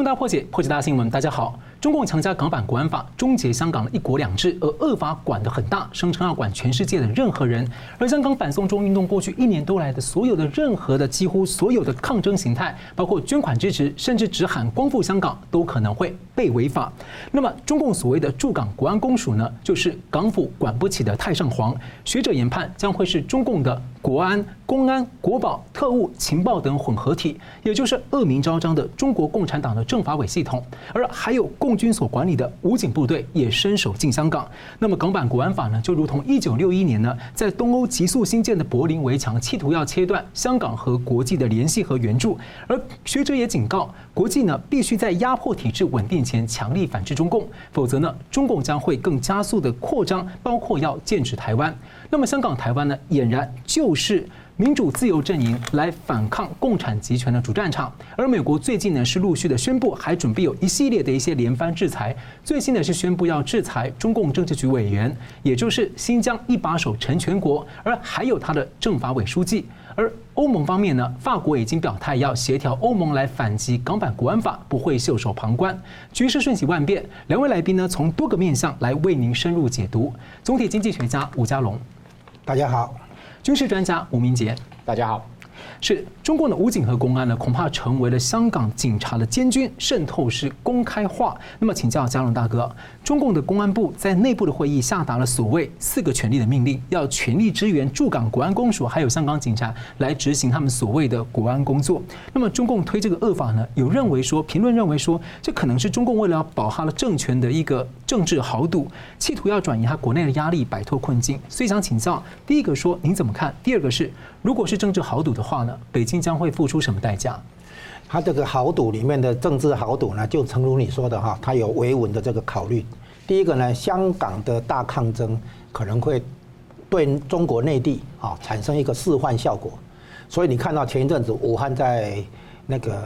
重大破解，破解大新闻。大家好，中共强加港版国安法，终结香港的一国两制，而恶法管得很大，声称要管全世界的任何人。而香港反送中运动过去一年多来的所有的任何的几乎所有的抗争形态，包括捐款支持，甚至只喊光复香港，都可能会被违法。那么，中共所谓的驻港国安公署呢，就是港府管不起的太上皇。学者研判，将会是中共的国安、公安、国保、特务、情报等混合体，也就是恶名昭彰的中国共产党的。政法委系统，而还有共军所管理的武警部队也伸手进香港。那么港版国安法呢，就如同一九六一年呢，在东欧急速兴建的柏林围墙，企图要切断香港和国际的联系和援助。而学者也警告，国际呢必须在压迫体制稳定前强力反制中共，否则呢，中共将会更加速的扩张，包括要剑指台湾。那么香港、台湾呢，俨然就是。民主自由阵营来反抗共产集权的主战场，而美国最近呢是陆续的宣布，还准备有一系列的一些连番制裁。最新的是宣布要制裁中共政治局委员，也就是新疆一把手陈全国，而还有他的政法委书记。而欧盟方面呢，法国已经表态要协调欧盟来反击港版国安法，不会袖手旁观。局势瞬息万变，两位来宾呢从多个面向来为您深入解读。总体经济学家吴家龙，大家好。军事专家吴明杰，大家好。是中共的武警和公安呢，恐怕成为了香港警察的监军，渗透式公开化。那么，请教家龙大哥，中共的公安部在内部的会议下达了所谓四个权力的命令，要全力支援驻港国安公署，还有香港警察来执行他们所谓的国安工作。那么，中共推这个恶法呢，有认为说，评论认为说，这可能是中共为了要保他的政权的一个政治豪赌，企图要转移他国内的压力，摆脱困境。所以想请教，第一个说您怎么看？第二个是，如果是政治豪赌的话呢？北京将会付出什么代价？他这个豪赌里面的政治豪赌呢，就诚如你说的哈，他有维稳的这个考虑。第一个呢，香港的大抗争可能会对中国内地啊产生一个示范效果。所以你看到前一阵子武汉在那个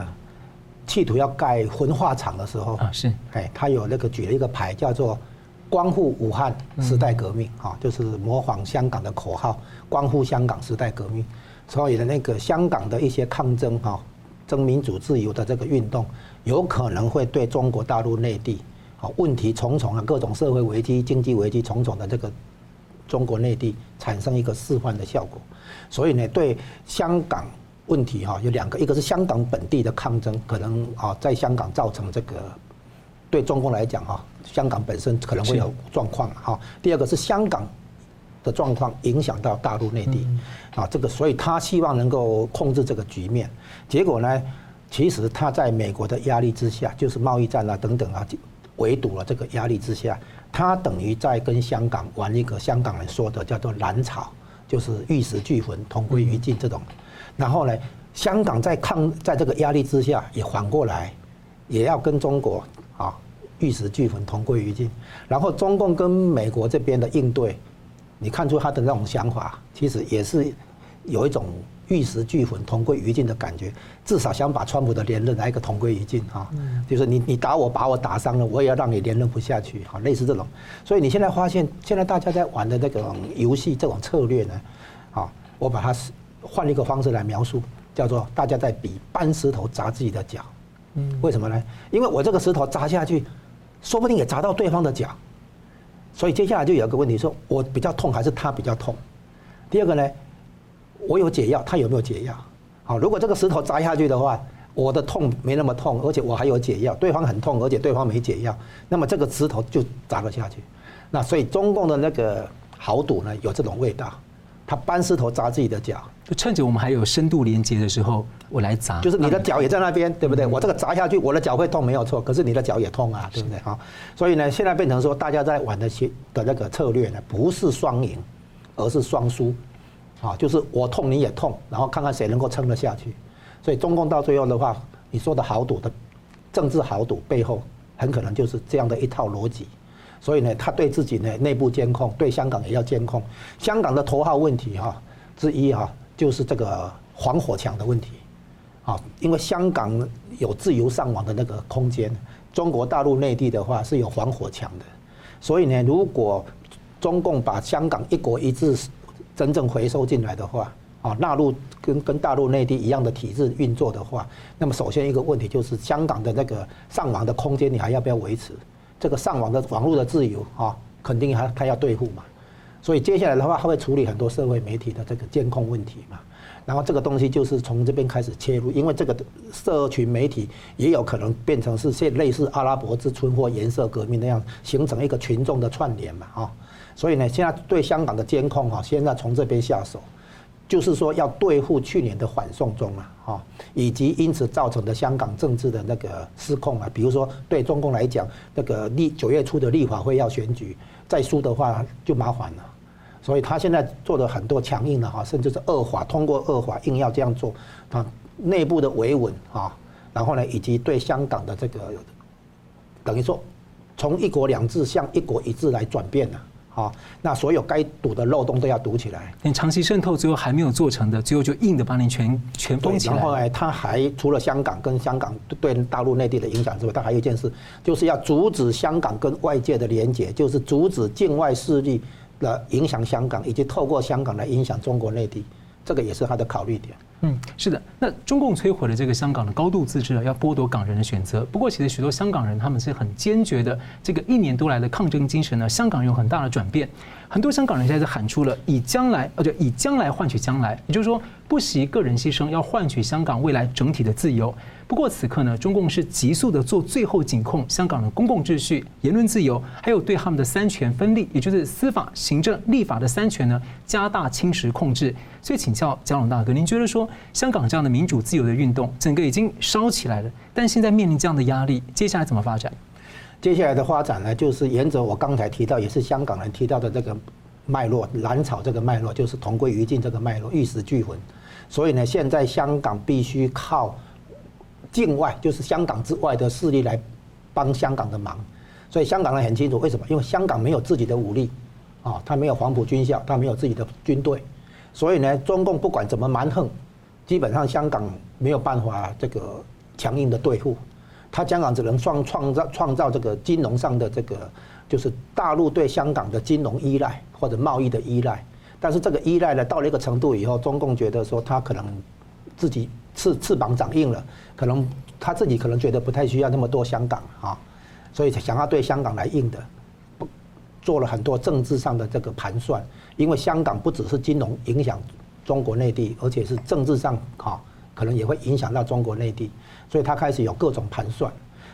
企图要盖焚化厂的时候啊，是哎，他有那个举了一个牌，叫做“光复武汉时代革命”啊，就是模仿香港的口号“光复香港时代革命”。所以的那个香港的一些抗争哈，争民主自由的这个运动，有可能会对中国大陆内地啊问题重重啊，各种社会危机、经济危机重重的这个中国内地产生一个示范的效果。所以呢，对香港问题哈有两个，一个是香港本地的抗争，可能啊在香港造成这个对中共来讲哈，香港本身可能会有状况哈。第二个是香港。的状况影响到大陆内地，啊，这个所以他希望能够控制这个局面，结果呢，其实他在美国的压力之下，就是贸易战啊等等啊，围堵了这个压力之下，他等于在跟香港玩一个香港人说的叫做蓝草，就是玉石俱焚，同归于尽这种。然后呢，香港在抗在这个压力之下，也反过来也要跟中国啊玉石俱焚，同归于尽。然后中共跟美国这边的应对。你看出他的那种想法，其实也是有一种玉石俱焚、同归于尽的感觉。至少想把川普的连任来一个同归于尽啊，就是你你打我，把我打伤了，我也要让你连任不下去啊，类似这种。所以你现在发现，现在大家在玩的这种游戏、这种策略呢，啊，我把它换一个方式来描述，叫做大家在比搬石头砸自己的脚。嗯，为什么呢？因为我这个石头砸下去，说不定也砸到对方的脚。所以接下来就有一个问题，说我比较痛还是他比较痛？第二个呢，我有解药，他有没有解药？好，如果这个石头砸下去的话，我的痛没那么痛，而且我还有解药，对方很痛，而且对方没解药，那么这个石头就砸了下去。那所以中共的那个豪赌呢，有这种味道。他搬石头砸自己的脚，就趁着我们还有深度连接的时候，我来砸。就是你的脚也在那边，对不对？我这个砸下去，我的脚会痛，没有错。可是你的脚也痛啊，对不对？好，所以呢，现在变成说，大家在玩的些的那个策略呢，不是双赢，而是双输。啊，就是我痛你也痛，然后看看谁能够撑得下去。所以中共到最后的话，你说的豪赌的政治豪赌背后，很可能就是这样的一套逻辑。所以呢，他对自己呢内部监控，对香港也要监控。香港的头号问题哈之一哈，就是这个防火墙的问题，啊，因为香港有自由上网的那个空间，中国大陆内地的话是有防火墙的。所以呢，如果中共把香港一国一制真正回收进来的话，啊纳入跟跟大陆内地一样的体制运作的话，那么首先一个问题就是香港的那个上网的空间，你还要不要维持？这个上网的网络的自由啊，肯定还他要对付嘛。所以接下来的话，他会处理很多社会媒体的这个监控问题嘛。然后这个东西就是从这边开始切入，因为这个社群媒体也有可能变成是现类似阿拉伯之春或颜色革命那样，形成一个群众的串联嘛，啊，所以呢，现在对香港的监控哈，现在从这边下手，就是说要对付去年的反送中啊，哈，以及因此造成的香港政治的那个失控啊，比如说对中共来讲，那个立九月初的立法会要选举，再输的话就麻烦了。所以他现在做的很多强硬的哈，甚至是恶法，通过恶法硬要这样做，他内部的维稳啊，然后呢，以及对香港的这个，等于说从一国两制向一国一制来转变了，那所有该堵的漏洞都要堵起来。你长期渗透最后还没有做成的，最后就硬的把你全全封起来。然后呢，他还除了香港跟香港对大陆内地的影响之外，他还有一件事，就是要阻止香港跟外界的连接，就是阻止境外势力。的影响香港，以及透过香港来影响中国内地，这个也是他的考虑点。嗯，是的。那中共摧毁了这个香港的高度自治，要剥夺港人的选择。不过，其实许多香港人他们是很坚决的。这个一年多来的抗争精神呢，香港有很大的转变。很多香港人现在喊出了以将来，呃，就，以将来换取将来，也就是说，不惜个人牺牲，要换取香港未来整体的自由。不过此刻呢，中共是急速的做最后紧控香港的公共秩序、言论自由，还有对他们的三权分立，也就是司法、行政、立法的三权呢，加大侵蚀控制。所以请教蒋龙大哥，您觉得说香港这样的民主自由的运动，整个已经烧起来了，但现在面临这样的压力，接下来怎么发展？接下来的发展呢，就是沿着我刚才提到，也是香港人提到的这个脉络，蓝草这个脉络，就是同归于尽这个脉络，玉石俱焚。所以呢，现在香港必须靠。境外就是香港之外的势力来帮香港的忙，所以香港人很清楚为什么？因为香港没有自己的武力，啊，他没有黄埔军校，他没有自己的军队，所以呢，中共不管怎么蛮横，基本上香港没有办法这个强硬的对付，他香港只能创创造创造这个金融上的这个，就是大陆对香港的金融依赖或者贸易的依赖，但是这个依赖呢，到了一个程度以后，中共觉得说他可能自己。翅翅膀长硬了，可能他自己可能觉得不太需要那么多香港啊，所以想要对香港来硬的，做了很多政治上的这个盘算。因为香港不只是金融影响中国内地，而且是政治上哈，可能也会影响到中国内地，所以他开始有各种盘算。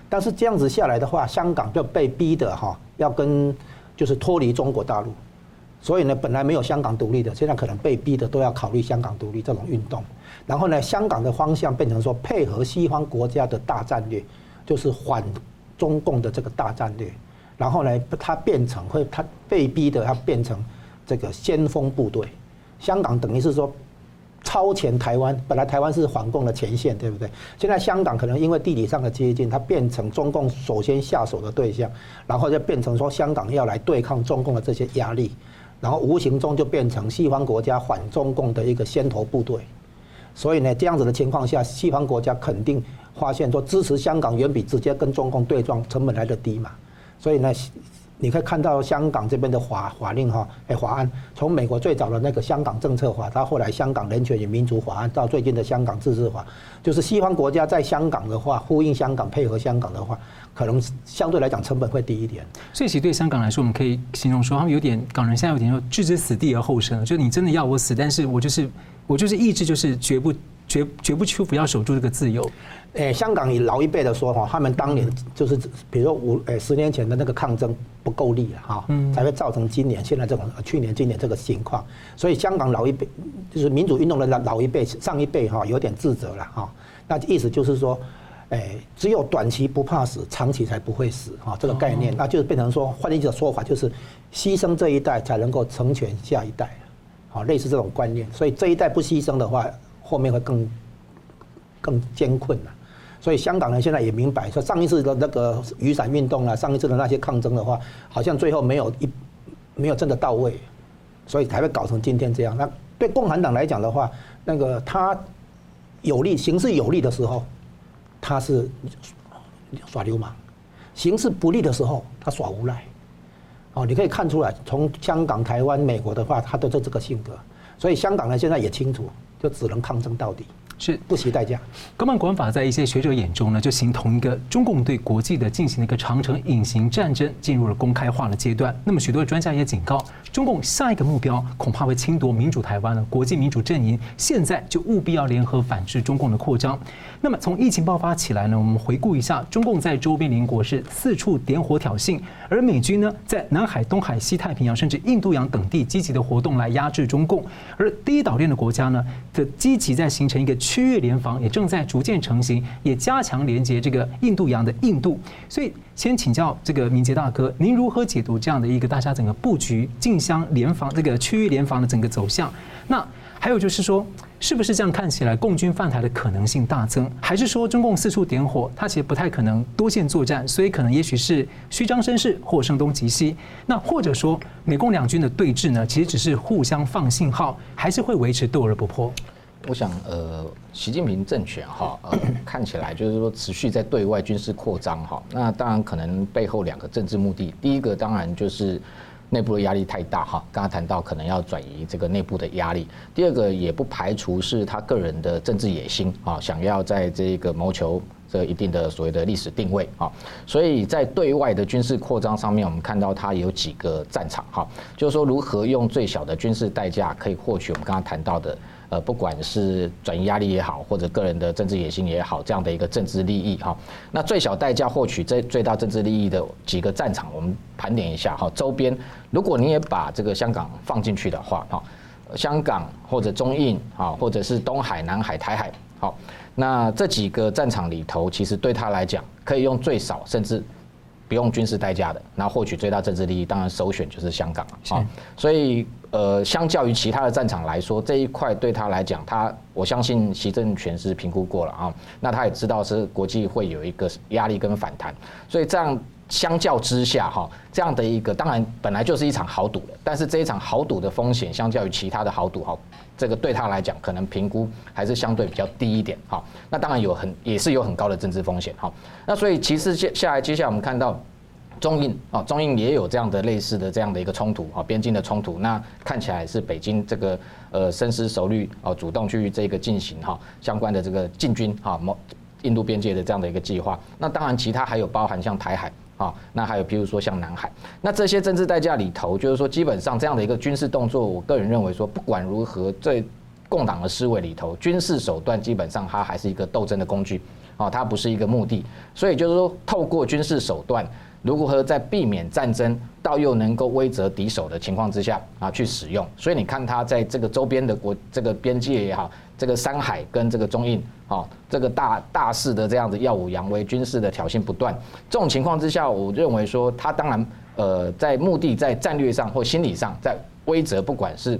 但是这样子下来的话，香港就被逼的哈，要跟就是脱离中国大陆。所以呢，本来没有香港独立的，现在可能被逼的都要考虑香港独立这种运动。然后呢，香港的方向变成说配合西方国家的大战略，就是反中共的这个大战略。然后呢，它变成会，它被逼的要变成这个先锋部队。香港等于是说超前台湾，本来台湾是反共的前线，对不对？现在香港可能因为地理上的接近，它变成中共首先下手的对象，然后就变成说香港要来对抗中共的这些压力。然后无形中就变成西方国家反中共的一个先头部队，所以呢，这样子的情况下，西方国家肯定发现说支持香港远比直接跟中共对撞成本来的低嘛，所以呢。你可以看到香港这边的法法令哈，哎，法案从美国最早的那个香港政策法，到后来香港人权与民主法案，到最近的香港自治法，就是西方国家在香港的话，呼应香港、配合香港的话，可能相对来讲成本会低一点。所以其实对香港来说，我们可以形容说，他们有点港人现在有点说置之死地而后生，就你真的要我死，但是我就是我就是意志就是绝不绝绝不屈服，要守住这个自由。诶，香港以老一辈的说法，他们当年就是，比如说五诶十年前的那个抗争不够力了哈，才会造成今年现在这种去年今年这个情况。所以香港老一辈就是民主运动的老老一辈上一辈哈，有点自责了哈。那意思就是说，诶，只有短期不怕死，长期才不会死哈，这个概念，那就是变成说，换一种说法就是，牺牲这一代才能够成全下一代，好，类似这种观念。所以这一代不牺牲的话，后面会更更艰困了。所以香港人现在也明白，说上一次的那个雨伞运动啊，上一次的那些抗争的话，好像最后没有一没有真的到位，所以才会搞成今天这样。那对共产党来讲的话，那个他有利形势有利的时候，他是耍流氓；形势不利的时候，他耍无赖。哦，你可以看出来，从香港、台湾、美国的话，他都是这个性格。所以香港呢现在也清楚，就只能抗争到底。是不惜代价。港版国安法在一些学者眼中呢，就形同一个中共对国际的进行了一个长城隐形战争，进入了公开化的阶段。那么许多的专家也警告，中共下一个目标恐怕会侵夺民主台湾了。国际民主阵营现在就务必要联合反制中共的扩张。那么从疫情爆发起来呢，我们回顾一下，中共在周边邻国是四处点火挑衅，而美军呢在南海、东海、西太平洋甚至印度洋等地积极的活动来压制中共，而第一岛链的国家呢，则积极在形成一个。区域联防也正在逐渐成型，也加强连接这个印度洋的印度。所以，先请教这个明杰大哥，您如何解读这样的一个大家整个布局、竞相联防这个区域联防的整个走向？那还有就是说，是不是这样看起来共军犯台的可能性大增？还是说中共四处点火，它其实不太可能多线作战，所以可能也许是虚张声势或声东击西？那或者说美共两军的对峙呢，其实只是互相放信号，还是会维持斗而不破？我想，呃，习近平政权哈，呃，看起来就是说持续在对外军事扩张哈。那当然可能背后两个政治目的，第一个当然就是内部的压力太大哈。刚刚谈到可能要转移这个内部的压力，第二个也不排除是他个人的政治野心啊，想要在这个谋求这一定的所谓的历史定位啊。所以在对外的军事扩张上面，我们看到他有几个战场哈，就是说如何用最小的军事代价可以获取我们刚刚谈到的。呃，不管是转移压力也好，或者个人的政治野心也好，这样的一个政治利益哈，那最小代价获取最最大政治利益的几个战场，我们盘点一下哈。周边，如果你也把这个香港放进去的话，哈，香港或者中印啊，或者是东海、南海、台海，好，那这几个战场里头，其实对他来讲，可以用最少甚至不用军事代价的，然后获取最大政治利益，当然首选就是香港啊。所以。呃，相较于其他的战场来说，这一块对他来讲，他我相信习政权是评估过了啊。那他也知道是国际会有一个压力跟反弹，所以这样相较之下哈，这样的一个当然本来就是一场豪赌的，但是这一场豪赌的风险相较于其他的豪赌哈，这个对他来讲可能评估还是相对比较低一点哈。那当然有很也是有很高的政治风险哈。那所以其实接下来接下来我们看到。中印啊，中印也有这样的类似的这样的一个冲突啊，边境的冲突。那看起来是北京这个呃深思熟虑啊，主动去这个进行哈相关的这个进军哈印度边界的这样的一个计划。那当然，其他还有包含像台海啊，那还有譬如说像南海。那这些政治代价里头，就是说基本上这样的一个军事动作，我个人认为说，不管如何，在共党的思维里头，军事手段基本上它还是一个斗争的工具啊，它不是一个目的。所以就是说，透过军事手段。如何在避免战争到又能够威慑敌手的情况之下啊去使用？所以你看他在这个周边的国这个边界也好，这个山海跟这个中印啊，这个大大肆的这样子耀武扬威，军事的挑衅不断。这种情况之下，我认为说他当然呃在目的在战略上或心理上在威则，不管是。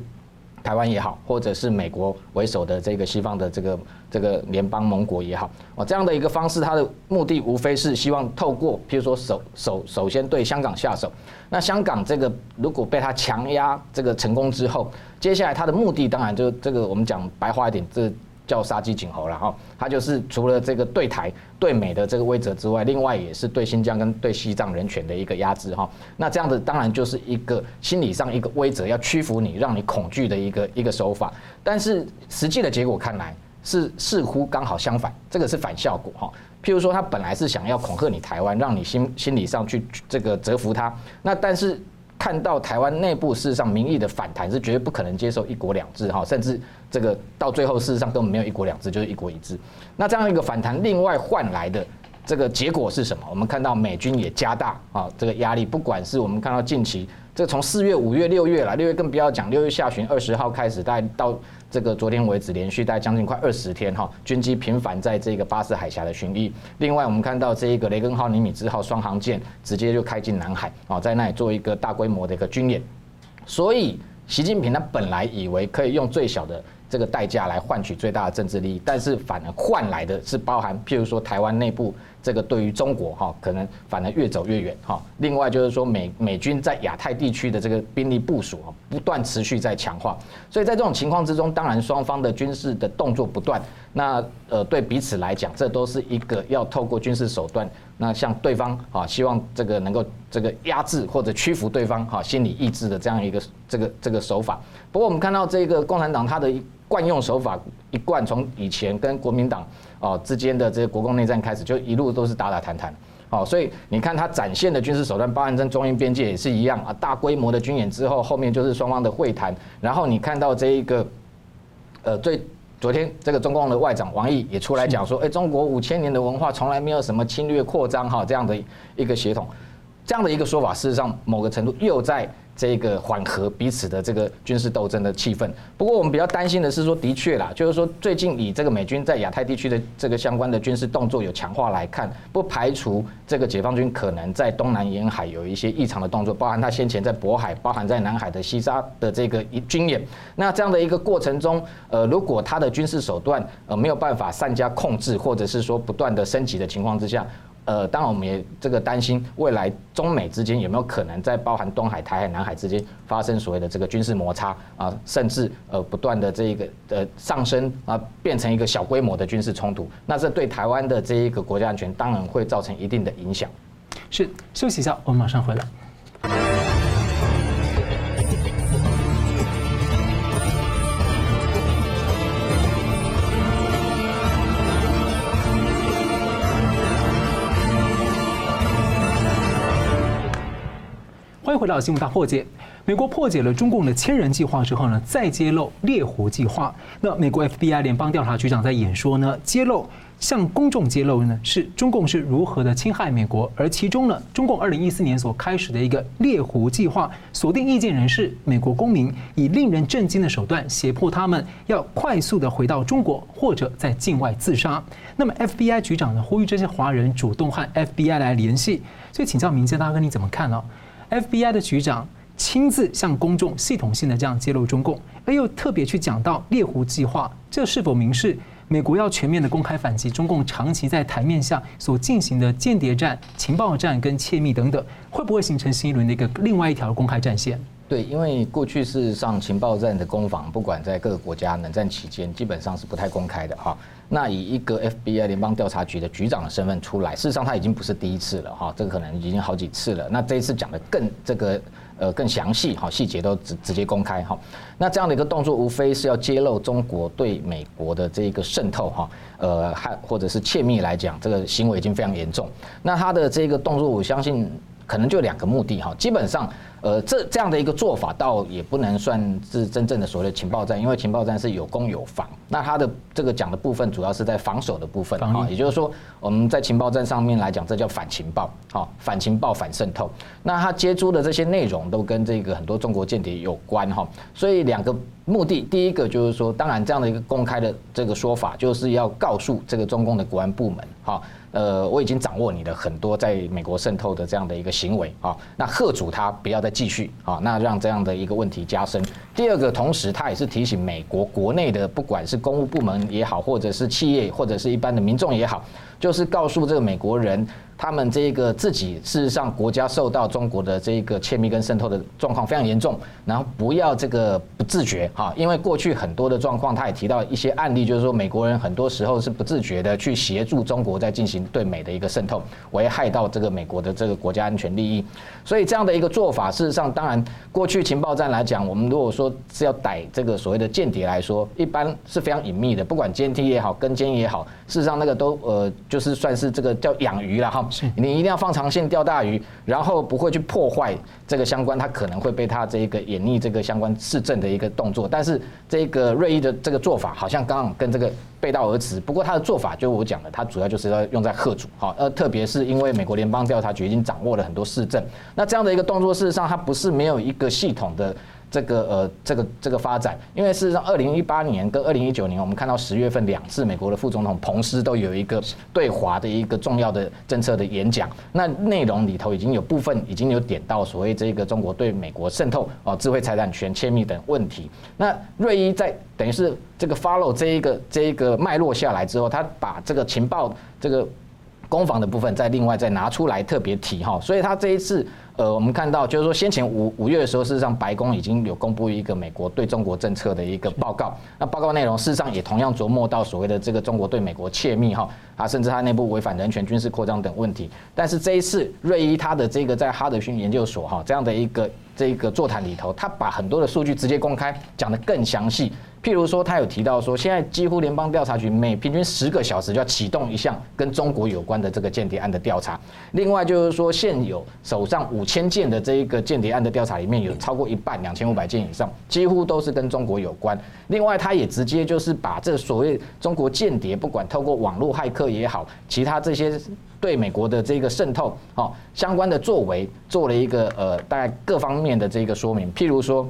台湾也好，或者是美国为首的这个西方的这个这个联邦盟国也好，哦，这样的一个方式，它的目的无非是希望透过，譬如说首首首先对香港下手，那香港这个如果被他强压这个成功之后，接下来他的目的当然就这个我们讲白话一点，这。叫杀鸡儆猴了哈，他就是除了这个对台对美的这个威则之外，另外也是对新疆跟对西藏人权的一个压制哈。那这样子当然就是一个心理上一个威则，要屈服你，让你恐惧的一个一个手法。但是实际的结果看来是似乎刚好相反，这个是反效果哈。譬如说他本来是想要恐吓你台湾，让你心心理上去这个折服他，那但是。看到台湾内部事实上民意的反弹是绝对不可能接受一国两制哈，甚至这个到最后事实上根本没有一国两制，就是一国一制。那这样一个反弹，另外换来的这个结果是什么？我们看到美军也加大啊这个压力，不管是我们看到近期。这从四月、五月、六月了，六月更不要讲，六月下旬二十号开始，大概到这个昨天为止，连续大概将近快二十天哈，军机频繁在这个巴士海峡的巡弋。另外，我们看到这一个雷根号、尼米兹号双航舰直接就开进南海啊，在那里做一个大规模的一个军演。所以，习近平他本来以为可以用最小的这个代价来换取最大的政治利益，但是反而换来的是包含譬如说台湾内部这个对于中国哈，可能反而越走越远哈。另外就是说美美军在亚太地区的这个兵力部署啊，不断持续在强化，所以在这种情况之中，当然双方的军事的动作不断，那呃对彼此来讲，这都是一个要透过军事手段，那向对方啊，希望这个能够这个压制或者屈服对方哈心理意志的这样一个这个这个手法。不过我们看到这个共产党他的惯用手法，一贯从以前跟国民党。哦，之间的这些国共内战开始就一路都是打打谈谈，哦，所以你看他展现的军事手段，包含在中印边界也是一样啊，大规模的军演之后，后面就是双方的会谈，然后你看到这一个，呃，最昨天这个中共的外长王毅也出来讲说，哎，中国五千年的文化从来没有什么侵略扩张哈这样的一个协同，这样的一个说法，事实上某个程度又在。这个缓和彼此的这个军事斗争的气氛。不过我们比较担心的是说，的确啦，就是说最近以这个美军在亚太地区的这个相关的军事动作有强化来看，不排除这个解放军可能在东南沿海有一些异常的动作，包含他先前在渤海、包含在南海的西沙的这个军演。那这样的一个过程中，呃，如果他的军事手段呃没有办法善加控制，或者是说不断的升级的情况之下。呃，当然我们也这个担心未来中美之间有没有可能在包含东海、台海、南海之间发生所谓的这个军事摩擦啊，甚至呃不断的这一个呃上升啊，变成一个小规模的军事冲突，那这对台湾的这一个国家安全当然会造成一定的影响。是，休息一下，我们马上回来。回到新闻大破解。美国破解了中共的千人计划之后呢，再揭露猎狐计划。那美国 FBI 联邦调查局长在演说呢，揭露向公众揭露呢，是中共是如何的侵害美国。而其中呢，中共二零一四年所开始的一个猎狐计划，锁定意见人士、美国公民，以令人震惊的手段胁迫他们要快速的回到中国或者在境外自杀。那么 FBI 局长呢，呼吁这些华人主动和 FBI 来联系。所以请教明介大哥，你怎么看呢？FBI 的局长亲自向公众系统性的这样揭露中共，而又特别去讲到猎狐计划，这是否明示美国要全面的公开反击中共长期在台面下所进行的间谍战、情报战跟窃密等等，会不会形成新一轮的一个另外一条公开战线？对，因为过去事实上情报站的攻防，不管在各个国家冷战期间，基本上是不太公开的哈。那以一个 FBI 联邦调查局的局长的身份出来，事实上他已经不是第一次了哈，这个可能已经好几次了。那这一次讲的更这个呃更详细哈，细节都直直接公开哈。那这样的一个动作，无非是要揭露中国对美国的这个渗透哈，呃，还或者是窃密来讲，这个行为已经非常严重。那他的这个动作，我相信可能就两个目的哈，基本上。呃，这这样的一个做法，倒也不能算是真正的所谓的情报战，因为情报战是有攻有防。那他的这个讲的部分，主要是在防守的部分啊，也就是说，我们在情报战上面来讲，这叫反情报，好，反情报、反渗透。那他接触的这些内容，都跟这个很多中国间谍有关哈。所以两个目的，第一个就是说，当然这样的一个公开的这个说法，就是要告诉这个中共的国安部门，哈。呃，我已经掌握你的很多在美国渗透的这样的一个行为啊，那贺主他不要再继续啊，那让这样的一个问题加深。第二个，同时他也是提醒美国国内的不管是公务部门也好，或者是企业或者是一般的民众也好，就是告诉这个美国人。他们这个自己事实上国家受到中国的这个窃密跟渗透的状况非常严重，然后不要这个不自觉哈，因为过去很多的状况，他也提到一些案例，就是说美国人很多时候是不自觉的去协助中国在进行对美的一个渗透，危害到这个美国的这个国家安全利益。所以这样的一个做法，事实上当然过去情报战来讲，我们如果说是要逮这个所谓的间谍来说，一般是非常隐秘的，不管监听也好，跟监也好，事实上那个都呃就是算是这个叫养鱼了哈。你一定要放长线钓大鱼，然后不会去破坏这个相关，它可能会被它这个演绎这个相关市政的一个动作。但是这个瑞意的这个做法，好像刚刚跟这个背道而驰。不过他的做法，就我讲的，他主要就是要用在贺主哈，呃，特别是因为美国联邦调查局已经掌握了很多市政，那这样的一个动作，事实上它不是没有一个系统的。这个呃，这个这个发展，因为事实上，二零一八年跟二零一九年，我们看到十月份两次美国的副总统彭斯都有一个对华的一个重要的政策的演讲，那内容里头已经有部分已经有点到所谓这个中国对美国渗透啊、智慧财产权窃密等问题。那瑞一在等于是这个 follow 这一个这一个脉络下来之后，他把这个情报这个。攻防的部分再另外再拿出来特别提哈，所以他这一次。呃，我们看到就是说，先前五五月的时候，事实上白宫已经有公布一个美国对中国政策的一个报告。那报告内容事实上也同样琢磨到所谓的这个中国对美国窃密哈啊，甚至它内部违反人权、军事扩张等问题。但是这一次，瑞伊他的这个在哈德逊研究所哈这样的一个这个座谈里头，他把很多的数据直接公开，讲得更详细。譬如说，他有提到说，现在几乎联邦调查局每平均十个小时就要启动一项跟中国有关的这个间谍案的调查。另外就是说，现有手上五千件的这一个间谍案的调查里面，有超过一半两千五百件以上，几乎都是跟中国有关。另外，他也直接就是把这所谓中国间谍，不管透过网络骇客也好，其他这些对美国的这个渗透，哦，相关的作为，做了一个呃大概各方面的这个说明。譬如说。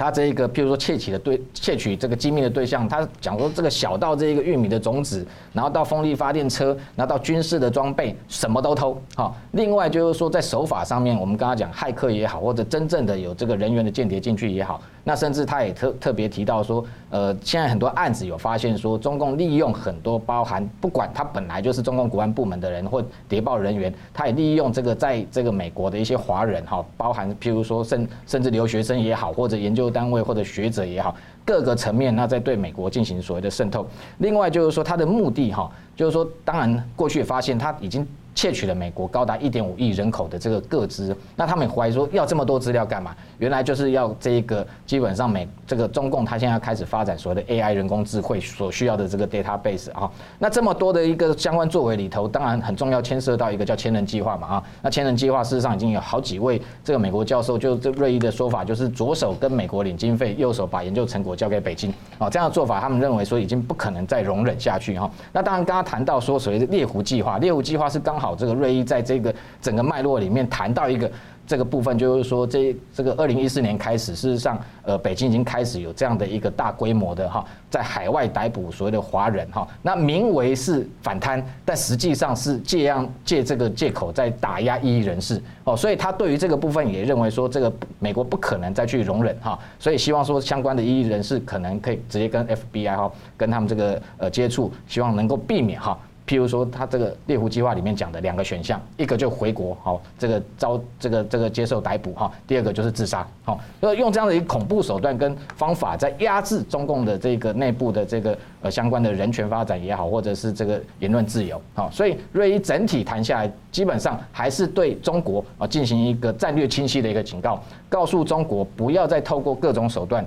他这一个，譬如说窃取的对窃取这个机密的对象，他讲说这个小到这一个玉米的种子，然后到风力发电车，然后到军事的装备，什么都偷。好，另外就是说在手法上面，我们刚刚讲骇客也好，或者真正的有这个人员的间谍进去也好。那甚至他也特特别提到说，呃，现在很多案子有发现说，中共利用很多包含不管他本来就是中共国安部门的人或谍报人员，他也利用这个在这个美国的一些华人哈，包含譬如说甚甚至留学生也好，或者研究单位或者学者也好，各个层面那在对美国进行所谓的渗透。另外就是说它的目的哈，就是说当然过去也发现它已经。窃取了美国高达一点五亿人口的这个个资，那他们怀疑说要这么多资料干嘛？原来就是要这一个基本上美这个中共他现在开始发展所谓的 AI 人工智慧所需要的这个 database 啊。那这么多的一个相关作为里头，当然很重要牵涉到一个叫千人计划嘛啊。那千人计划事实上已经有好几位这个美国教授，就这瑞伊的说法就是左手跟美国领经费，右手把研究成果交给北京啊。这样的做法，他们认为说已经不可能再容忍下去哈。那当然刚刚谈到说所谓的猎狐计划，猎狐计划是刚好这个瑞伊在这个整个脉络里面谈到一个这个部分，就是说这这个二零一四年开始，事实上呃北京已经开始有这样的一个大规模的哈，在海外逮捕所谓的华人哈，那名为是反贪，但实际上是借样借这个借口在打压异议人士哦，所以他对于这个部分也认为说这个美国不可能再去容忍哈，所以希望说相关的异议人士可能可以直接跟 FBI 哈跟他们这个呃接触，希望能够避免哈。譬如说，他这个猎狐计划里面讲的两个选项，一个就回国，好，这个遭这个这个接受逮捕，哈，第二个就是自杀，好，所以用这样的一个恐怖手段跟方法，在压制中共的这个内部的这个呃相关的人权发展也好，或者是这个言论自由，好，所以瑞伊整体谈下来，基本上还是对中国啊进行一个战略清晰的一个警告，告诉中国不要再透过各种手段。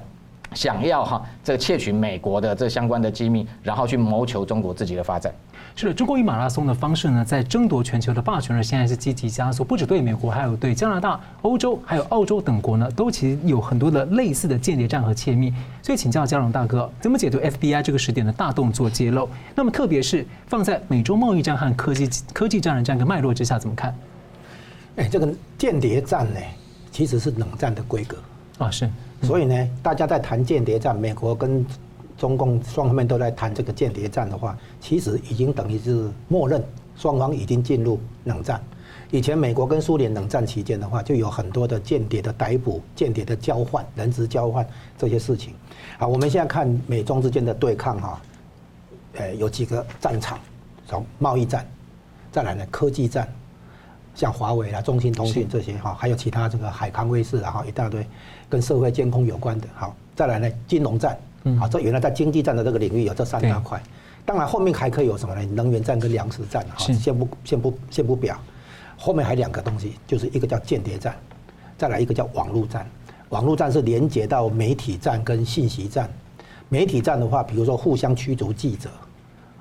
想要哈这个窃取美国的这相关的机密，然后去谋求中国自己的发展。是的，中国以马拉松的方式呢，在争夺全球的霸权，呢现在是积极加速，不止对美国，还有对加拿大、欧洲、还有澳洲等国呢，都其实有很多的类似的间谍战和窃密。所以请教嘉荣大哥，怎么解读 FBI 这个时点的大动作揭露？那么特别是放在美洲贸易战和科技科技战的这样一个脉络之下，怎么看？哎，这个间谍战呢，其实是冷战的规格啊，是。所以呢，大家在谈间谍战，美国跟中共双方面都在谈这个间谍战的话，其实已经等于是默认双方已经进入冷战。以前美国跟苏联冷战期间的话，就有很多的间谍的逮捕、间谍的交换、人质交换这些事情。好，我们现在看美中之间的对抗哈，呃，有几个战场，从贸易战，再来呢科技战。像华为啦、中兴通讯这些哈，还有其他这个海康威视啊，哈，一大堆跟社会监控有关的。好，再来呢，金融战，好，这原来在经济战的这个领域有这三大块。当然后面还可以有什么呢？能源战跟粮食战，哈，先不先不先不表。后面还两个东西，就是一个叫间谍战，再来一个叫网络战。网络战是连接到媒体战跟信息战。媒体战的话，比如说互相驱逐记者。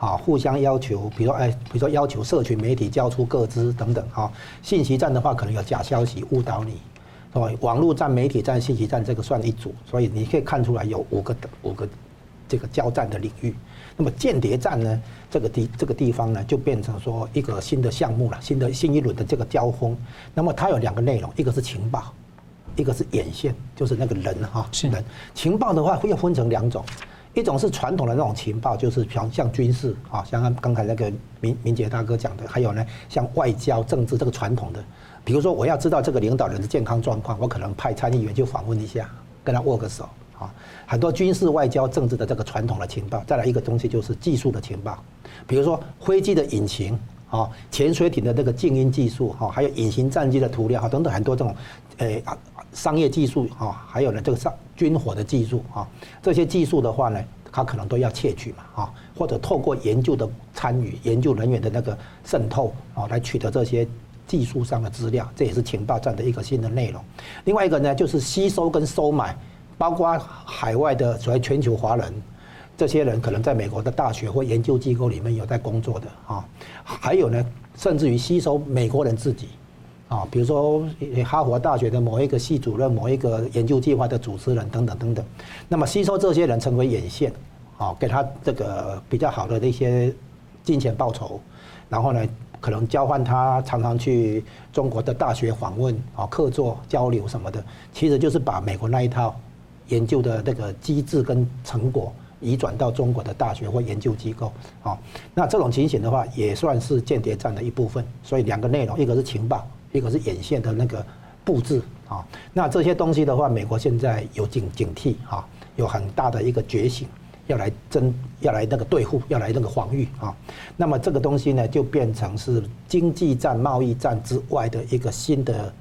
啊，互相要求，比如说，哎，比如说要求社群媒体交出各资等等。哈，信息战的话，可能有假消息误导你，是吧？网络战、媒体战、信息战，这个算一组。所以你可以看出来有五个五个这个交战的领域。那么间谍战呢，这个地这个地方呢，就变成说一个新的项目了，新的新一轮的这个交锋。那么它有两个内容，一个是情报，一个是眼线，就是那个人哈，是人。情报的话会分成两种。一种是传统的那种情报，就是像像军事啊，像刚才那个明明杰大哥讲的，还有呢，像外交、政治这个传统的，比如说我要知道这个领导人的健康状况，我可能派参议员去访问一下，跟他握个手啊。很多军事、外交、政治的这个传统的情报，再来一个东西就是技术的情报，比如说飞机的引擎啊，潜水艇的这个静音技术哈，还有隐形战机的涂料哈等等很多这种，诶商业技术啊，还有呢这个上军火的技术啊，这些技术的话呢，它可能都要窃取嘛啊，或者透过研究的参与、研究人员的那个渗透啊，来取得这些技术上的资料，这也是情报战的一个新的内容。另外一个呢，就是吸收跟收买，包括海外的所谓全球华人。这些人可能在美国的大学或研究机构里面有在工作的啊，还有呢，甚至于吸收美国人自己啊，比如说哈佛大学的某一个系主任、某一个研究计划的主持人等等等等，那么吸收这些人成为眼线啊，给他这个比较好的一些金钱报酬，然后呢，可能交换他常常去中国的大学访问啊、客座交流什么的，其实就是把美国那一套研究的这个机制跟成果。移转到中国的大学或研究机构，啊，那这种情形的话，也算是间谍战的一部分。所以两个内容，一个是情报，一个是眼线的那个布置，啊，那这些东西的话，美国现在有警警惕，哈，有很大的一个觉醒，要来争，要来那个对付，要来那个防御，啊，那么这个东西呢，就变成是经济战、贸易战之外的一个新的，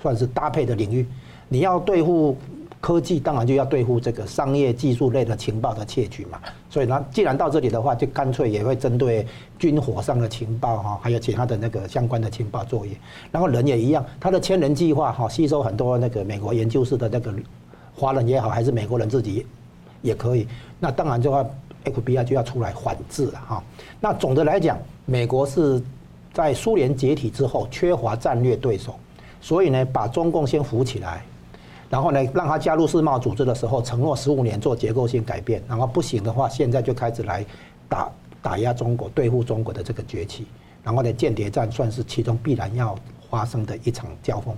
算是搭配的领域，你要对付。科技当然就要对付这个商业技术类的情报的窃取嘛，所以呢，既然到这里的话，就干脆也会针对军火上的情报哈，还有其他的那个相关的情报作业。然后人也一样，他的千人计划哈，吸收很多那个美国研究室的那个华人也好，还是美国人自己也可以。那当然就要 FBI 就要出来反制了哈。那总的来讲，美国是在苏联解体之后缺乏战略对手，所以呢，把中共先扶起来。然后呢，让他加入世贸组织的时候，承诺十五年做结构性改变。然后不行的话，现在就开始来打打压中国，对付中国的这个崛起。然后呢，间谍战算是其中必然要发生的一场交锋。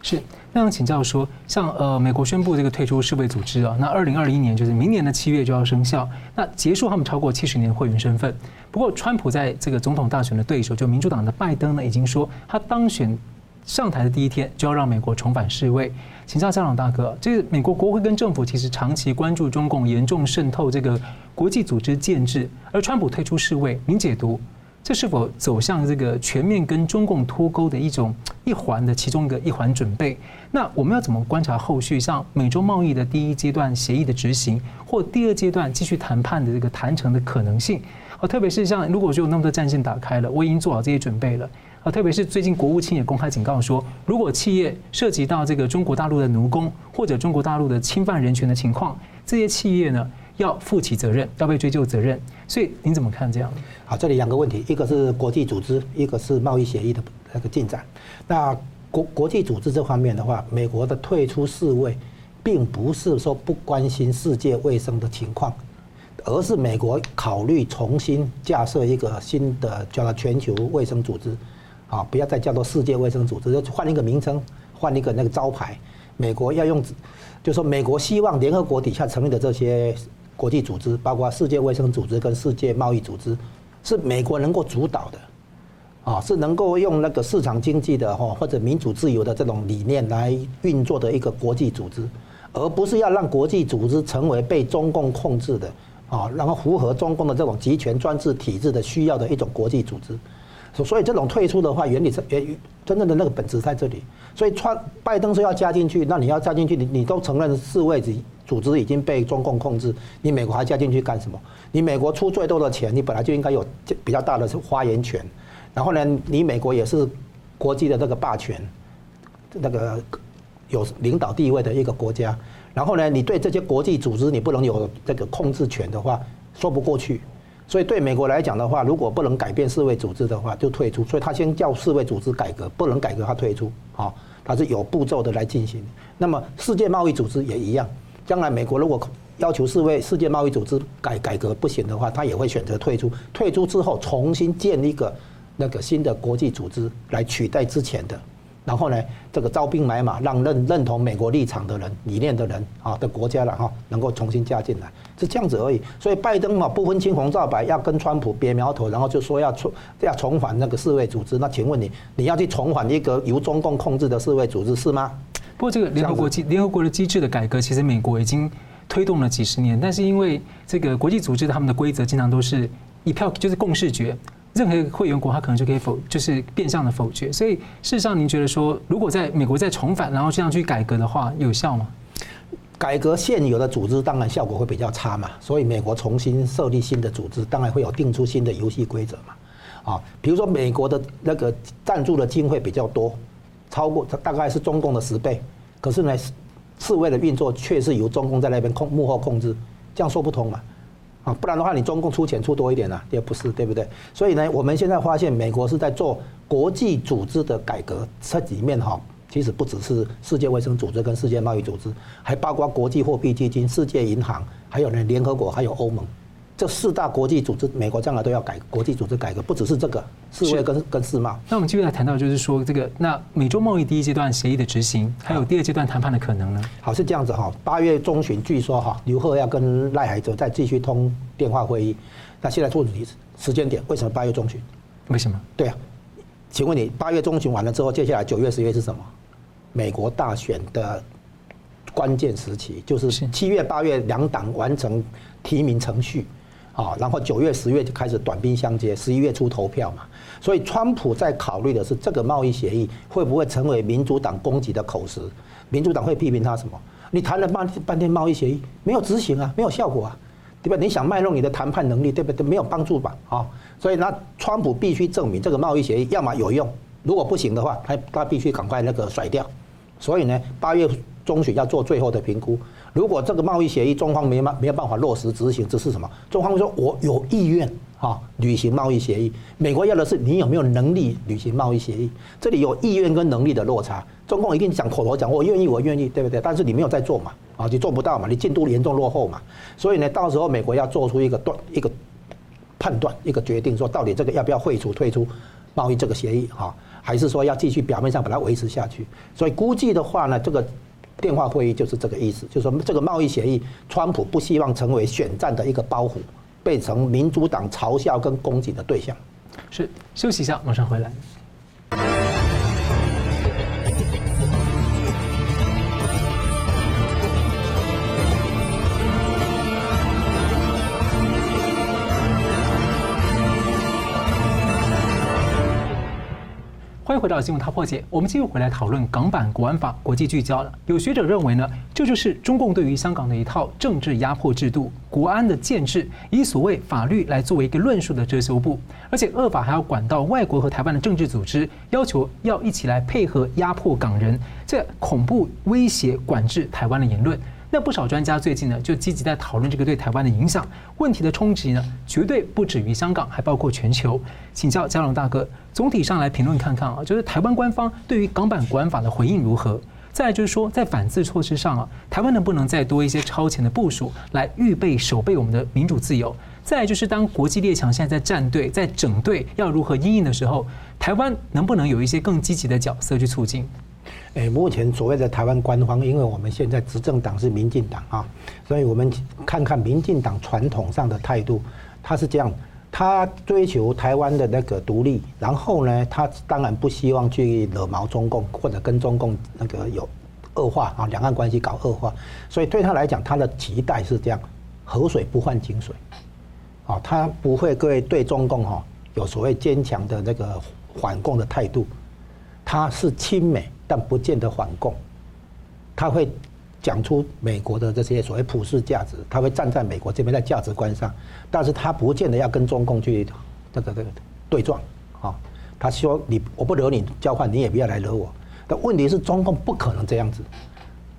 是，那想请教说，像呃，美国宣布这个退出世卫组织啊，那二零二一年就是明年的七月就要生效，那结束他们超过七十年会员身份。不过，川普在这个总统大选的对手，就民主党的拜登呢，已经说他当选。上台的第一天就要让美国重返世卫，请教校长大哥，这个美国国会跟政府其实长期关注中共严重渗透这个国际组织建制，而川普退出世卫，您解读这是否走向这个全面跟中共脱钩的一种一环的其中一个一环准备？那我们要怎么观察后续像美洲贸易的第一阶段协议的执行，或第二阶段继续谈判的这个谈成的可能性？哦，特别是像如果说有那么多战线打开了，我已经做好这些准备了。啊，特别是最近国务卿也公开警告说，如果企业涉及到这个中国大陆的奴工或者中国大陆的侵犯人权的情况，这些企业呢要负起责任，要被追究责任。所以您怎么看这样？好，这里两个问题，一个是国际组织，一个是贸易协议的那个进展。那国国际组织这方面的话，美国的退出世卫，并不是说不关心世界卫生的情况，而是美国考虑重新架设一个新的叫做全球卫生组织。啊，不要再叫做世界卫生组织，就换一个名称，换一个那个招牌。美国要用，就说美国希望联合国底下成立的这些国际组织，包括世界卫生组织跟世界贸易组织，是美国能够主导的，啊，是能够用那个市场经济的哈或者民主自由的这种理念来运作的一个国际组织，而不是要让国际组织成为被中共控制的啊，然后符合中共的这种集权专制体制的需要的一种国际组织。所所以这种退出的话，原理是原真正的那个本质在这里。所以川拜登说要加进去，那你要加进去，你你都承认世卫组组织已经被中共控制，你美国还加进去干什么？你美国出最多的钱，你本来就应该有比较大的发言权。然后呢，你美国也是国际的这个霸权，那个有领导地位的一个国家。然后呢，你对这些国际组织你不能有这个控制权的话，说不过去。所以对美国来讲的话，如果不能改变世卫组织的话，就退出。所以他先叫世卫组织改革，不能改革他退出。啊，他是有步骤的来进行。那么世界贸易组织也一样，将来美国如果要求世卫世界贸易组织改改革不行的话，他也会选择退出。退出之后重新建立一个那个新的国际组织来取代之前的。然后呢，这个招兵买马，让认认同美国立场的人、理念的人啊的国家了哈，能够重新加进来，是这样子而已。所以拜登嘛，不分青红皂白，要跟川普别苗头，然后就说要重要重返那个世卫组织。那请问你，你要去重返一个由中共控制的世卫组织是吗？不过这个联合国机联合国的机制的改革，其实美国已经推动了几十年，但是因为这个国际组织的他们的规则经常都是一票就是共识决。任何一个会员国，他可能就可以否，就是变相的否决。所以事实上，您觉得说，如果在美国再重返，然后这样去改革的话，有效吗？改革现有的组织，当然效果会比较差嘛。所以美国重新设立新的组织，当然会有定出新的游戏规则嘛。啊，比如说美国的那个赞助的经费比较多，超过大概是中共的十倍，可是呢，世卫的运作却是由中共在那边控幕后控制，这样说不通嘛。不然的话，你中共出钱出多一点啊，也不是，对不对？所以呢，我们现在发现，美国是在做国际组织的改革，这里面哈，其实不只是世界卫生组织跟世界贸易组织，还包括国际货币基金、世界银行，还有呢联合国，还有欧盟。这四大国际组织，美国将来都要改国际组织改革，不只是这个世卫跟跟世贸。那我们继续来谈到，就是说这个那美洲贸易第一阶段协议的执行，还有第二阶段谈判的可能呢？好，是这样子哈。八月中旬，据说哈，刘鹤要跟赖海哲再继续通电话会议。那现在做题时间点，为什么八月中旬？为什么？对啊，请问你八月中旬完了之后，接下来九月、十月是什么？美国大选的关键时期，就是七月、八月两党完成提名程序。啊，然后九月、十月就开始短兵相接，十一月初投票嘛。所以，川普在考虑的是这个贸易协议会不会成为民主党攻击的口实？民主党会批评他什么？你谈了半半天贸易协议，没有执行啊，没有效果啊，对吧？你想卖弄你的谈判能力，对不对？没有帮助吧？啊，所以那川普必须证明这个贸易协议要么有用，如果不行的话，他他必须赶快那个甩掉。所以呢，八月中旬要做最后的评估。如果这个贸易协议中方没办没有办法落实执行，这是什么？中方说我有意愿哈履行贸易协议，美国要的是你有没有能力履行贸易协议。这里有意愿跟能力的落差，中共一定讲口头讲我愿意我愿意，对不对？但是你没有在做嘛，啊，你做不到嘛，你进度严重落后嘛。所以呢，到时候美国要做出一个断一个判断一个决定，说到底这个要不要废除退出贸易这个协议哈，还是说要继续表面上把它维持下去？所以估计的话呢，这个。电话会议就是这个意思，就是说这个贸易协议，川普不希望成为选战的一个包袱，变成民主党嘲笑跟攻击的对象。是，休息一下，马上回来。欢迎回到新闻大破解，我们继续回来讨论港版国安法国际聚焦了。有学者认为呢，这就是中共对于香港的一套政治压迫制度，国安的建制，以所谓法律来作为一个论述的遮羞布，而且恶法还要管到外国和台湾的政治组织，要求要一起来配合压迫港人，这恐怖威胁管制台湾的言论。那不少专家最近呢，就积极在讨论这个对台湾的影响。问题的冲击呢，绝对不止于香港，还包括全球。请教嘉龙大哥，总体上来评论看看啊，就是台湾官方对于港版国安法的回应如何？再来就是说，在反制措施上啊，台湾能不能再多一些超前的部署，来预备守备我们的民主自由？再来就是，当国际列强现在在站队、在整队，要如何因应的时候，台湾能不能有一些更积极的角色去促进？诶，目前所谓的台湾官方，因为我们现在执政党是民进党啊，所以我们看看民进党传统上的态度，他是这样，他追求台湾的那个独立，然后呢，他当然不希望去惹毛中共或者跟中共那个有恶化啊，两岸关系搞恶化，所以对他来讲，他的期待是这样，河水不犯井水，啊，他不会各位对中共哈有所谓坚强的那个反共的态度，他是亲美。但不见得反共，他会讲出美国的这些所谓普世价值，他会站在美国这边在价值观上，但是他不见得要跟中共去这个这个对撞啊。他说你我不惹你交换，你也不要来惹我。但问题是中共不可能这样子，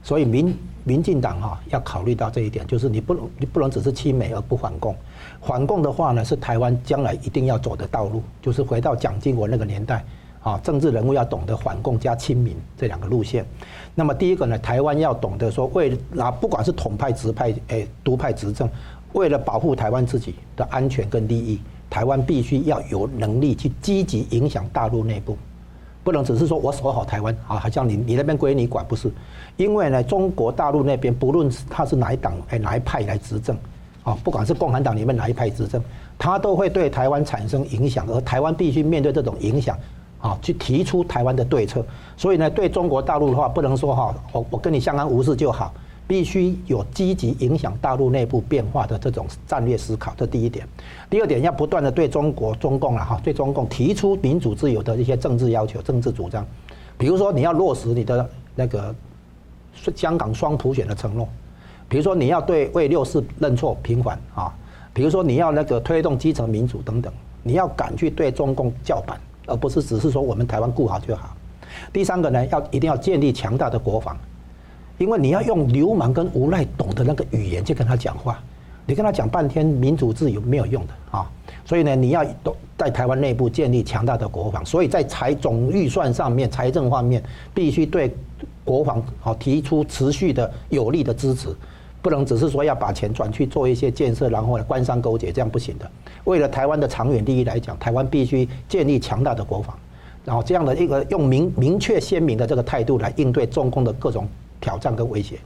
所以民民进党哈要考虑到这一点，就是你不能你不能只是亲美而不反共，反共的话呢是台湾将来一定要走的道路，就是回到蒋经国那个年代。啊，政治人物要懂得反共加亲民这两个路线。那么第一个呢，台湾要懂得说，为啊，不管是统派、直派、诶独派执政，为了保护台湾自己的安全跟利益，台湾必须要有能力去积极影响大陆内部，不能只是说我守好台湾啊，好像你你那边归你管，不是？因为呢，中国大陆那边不论他是哪一党诶哪一派来执政，啊，不管是共产党里面哪一派执政，他都会对台湾产生影响，而台湾必须面对这种影响。啊，去提出台湾的对策，所以呢，对中国大陆的话，不能说哈，我我跟你相安无事就好，必须有积极影响大陆内部变化的这种战略思考，这第一点。第二点，要不断的对中国、中共啊哈，对中共提出民主自由的一些政治要求、政治主张，比如说你要落实你的那个香港双普选的承诺，比如说你要对为六四认错平反啊，比如说你要那个推动基层民主等等，你要敢去对中共叫板，而不是只是说我们台湾顾好就好。第三个呢，要一定要建立强大的国防，因为你要用流氓跟无赖懂的那个语言去跟他讲话，你跟他讲半天民主自由没有用的啊，所以呢，你要都在台湾内部建立强大的国防，所以在财总预算上面、财政方面必须对国防好提出持续的有力的支持，不能只是说要把钱转去做一些建设，然后呢官商勾结，这样不行的。为了台湾的长远利益来讲，台湾必须建立强大的国防。然后这样的一个用明明确鲜明的这个态度来应对中共的各种挑战跟威胁，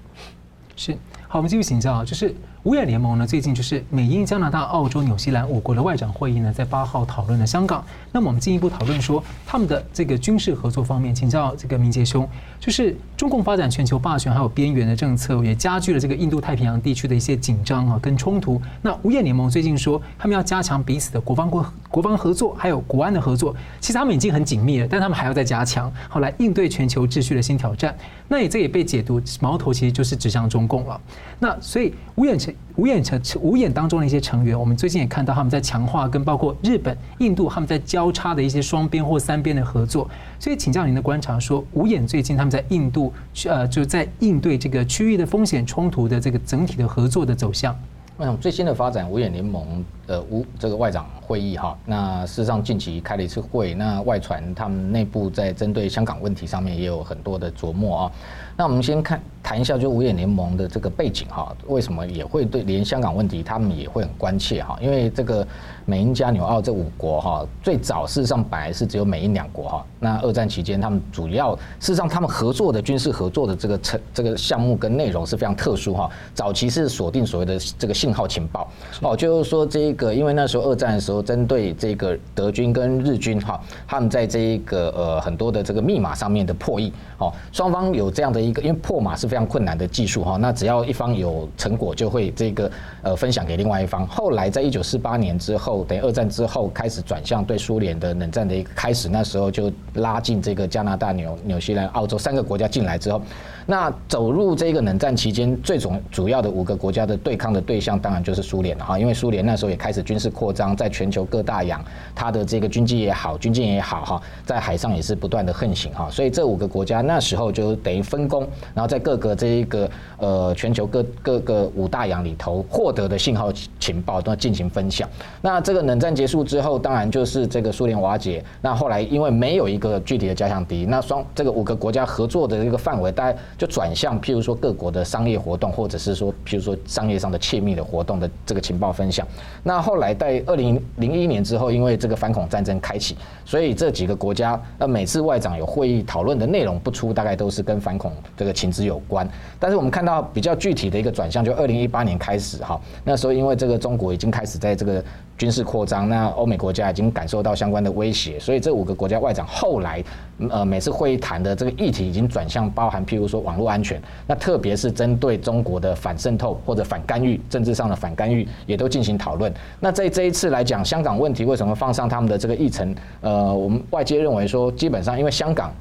是。好，我们继续请教啊，就是五眼联盟呢，最近就是美英加拿大、澳洲、纽西兰五国的外长会议呢，在八号讨论了香港。那么我们进一步讨论说，他们的这个军事合作方面，请教这个明杰兄，就是中共发展全球霸权还有边缘的政策，也加剧了这个印度太平洋地区的一些紧张啊跟冲突。那五眼联盟最近说，他们要加强彼此的国防国国防合作，还有国安的合作。其实他们已经很紧密了，但他们还要再加强，好来应对全球秩序的新挑战。那也这也被解读矛头其实就是指向中共了。那所以五眼成五眼成五眼当中的一些成员，我们最近也看到他们在强化跟包括日本、印度他们在交叉的一些双边或三边的合作。所以请教您的观察，说五眼最近他们在印度呃就在应对这个区域的风险冲突的这个整体的合作的走向。那最新的发展，五眼联盟的五这个外长会议哈，那事实上近期开了一次会，那外传他们内部在针对香港问题上面也有很多的琢磨啊。那我们先看谈一下，就五眼联盟的这个背景哈，为什么也会对连香港问题他们也会很关切哈？因为这个美英加纽澳这五国哈，最早事实上本来是只有美英两国哈。那二战期间他们主要事实上他们合作的军事合作的这个成这个项目跟内容是非常特殊哈。早期是锁定所谓的这个信号情报哦，就是说这个因为那时候二战的时候针对这个德军跟日军哈，他们在这一个呃很多的这个密码上面的破译哦，双方有这样的。一个因为破码是非常困难的技术哈，那只要一方有成果，就会这个呃分享给另外一方。后来在一九四八年之后，等于二战之后开始转向对苏联的冷战的一个开始，那时候就拉进这个加拿大、纽纽西兰、澳洲三个国家进来之后。那走入这个冷战期间，最主主要的五个国家的对抗的对象，当然就是苏联了哈。因为苏联那时候也开始军事扩张，在全球各大洋，它的这个军机也好，军舰也好哈，在海上也是不断的横行哈。所以这五个国家那时候就等于分工，然后在各个这一个呃全球各各个五大洋里头获得的信号情报都进行分享。那这个冷战结束之后，当然就是这个苏联瓦解。那后来因为没有一个具体的假想敌，那双这个五个国家合作的一个范围，大概。就转向，譬如说各国的商业活动，或者是说，譬如说商业上的窃密的活动的这个情报分享。那后来在二零零一年之后，因为这个反恐战争开启，所以这几个国家，呃，每次外长有会议讨论的内容不出，大概都是跟反恐这个情资有关。但是我们看到比较具体的一个转向，就二零一八年开始哈，那时候因为这个中国已经开始在这个。军事扩张，那欧美国家已经感受到相关的威胁，所以这五个国家外长后来，呃，每次会谈的这个议题已经转向包含，譬如说网络安全，那特别是针对中国的反渗透或者反干预，政治上的反干预，也都进行讨论。那在这一次来讲，香港问题为什么放上他们的这个议程？呃，我们外界认为说，基本上因为香港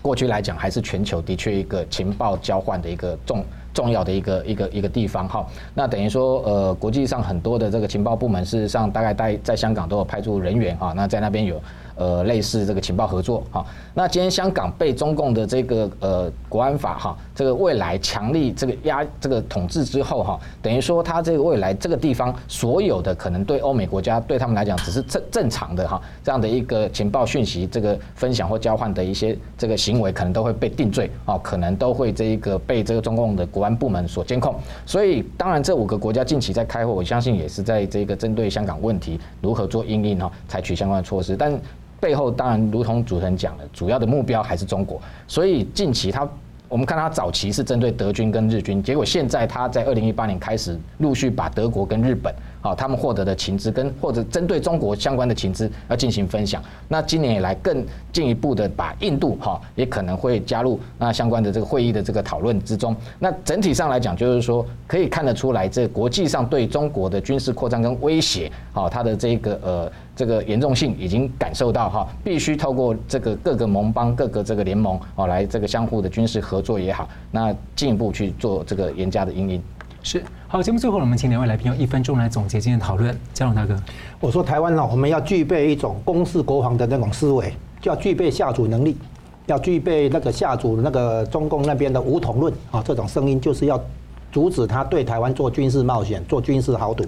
过去来讲还是全球的确一个情报交换的一个重。重要的一个一个一个地方哈，那等于说呃，国际上很多的这个情报部门，事实上大概在在香港都有派驻人员哈，那在那边有。呃，类似这个情报合作哈，那今天香港被中共的这个呃国安法哈，这个未来强力这个压这个统治之后哈，等于说它这个未来这个地方所有的可能对欧美国家对他们来讲只是正正常的哈，这样的一个情报讯息这个分享或交换的一些这个行为，可能都会被定罪啊，可能都会这一个被这个中共的国安部门所监控。所以当然这五个国家近期在开会，我相信也是在这个针对香港问题如何做应应哈，采取相关的措施，但。背后当然，如同主持人讲的，主要的目标还是中国。所以近期他，我们看他早期是针对德军跟日军，结果现在他在二零一八年开始陆续把德国跟日本好，他们获得的情资跟或者针对中国相关的情资要进行分享。那今年以来更进一步的把印度哈也可能会加入那相关的这个会议的这个讨论之中。那整体上来讲，就是说可以看得出来，这国际上对中国的军事扩张跟威胁，好，它的这个呃这个严重性已经感受到哈，必须透过这个各个盟邦、各个这个联盟哦来这个相互的军事合作也好，那进一步去做这个严加的因应。是好，节目最后我们请两位来宾用一分钟来总结今天讨论。嘉龙大哥，我说台湾呢，我们要具备一种攻势国防的那种思维，就要具备下主能力，要具备那个下阻那个中共那边的武统论啊，这种声音就是要阻止他对台湾做军事冒险、做军事豪赌，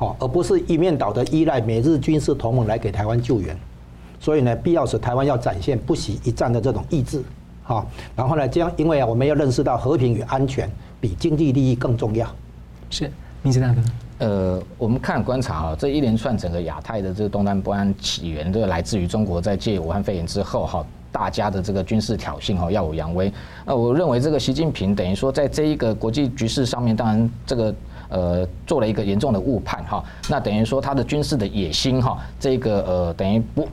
哦，而不是一面倒的依赖美日军事同盟来给台湾救援。所以呢，必要时台湾要展现不惜一战的这种意志，好，然后呢，这样因为啊，我们要认识到和平与安全。比经济利益更重要。是，明捷大哥。呃，我们看观察啊，这一连串整个亚太的这个东南不安起源，这个来自于中国在借武汉肺炎之后哈，大家的这个军事挑衅哈，耀武扬威。那我认为这个习近平等于说在这一个国际局势上面，当然这个呃做了一个严重的误判哈。那等于说他的军事的野心哈，这个呃等于不。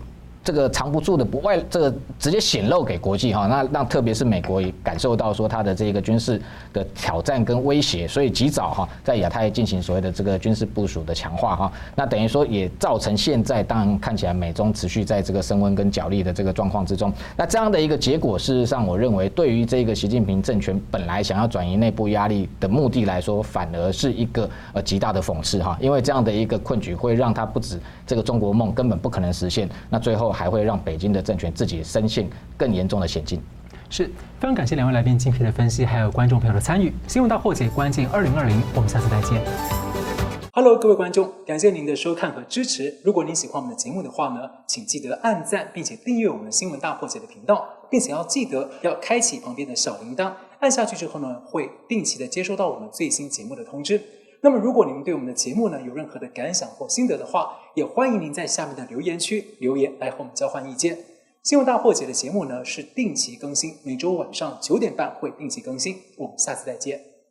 这个藏不住的不外，这个直接显露给国际哈，那让特别是美国也感受到说他的这个军事的挑战跟威胁，所以及早哈在亚太进行所谓的这个军事部署的强化哈，那等于说也造成现在当然看起来美中持续在这个升温跟角力的这个状况之中，那这样的一个结果，事实上我认为对于这个习近平政权本来想要转移内部压力的目的来说，反而是一个呃极大的讽刺哈，因为这样的一个困局会让他不止这个中国梦根本不可能实现，那最后。还会让北京的政权自己深陷更严重的险境。是非常感谢两位来宾精辟的分析，还有观众朋友的参与。新闻大破解，关键二零二零，我们下次再见。Hello，各位观众，感谢您的收看和支持。如果您喜欢我们的节目的话呢，请记得按赞，并且订阅我们新闻大破解的频道，并且要记得要开启旁边的小铃铛，按下去之后呢，会定期的接收到我们最新节目的通知。那么，如果您对我们的节目呢有任何的感想或心得的话，也欢迎您在下面的留言区留言来和我们交换意见。新闻大破解的节目呢是定期更新，每周晚上九点半会定期更新。我们下次再见。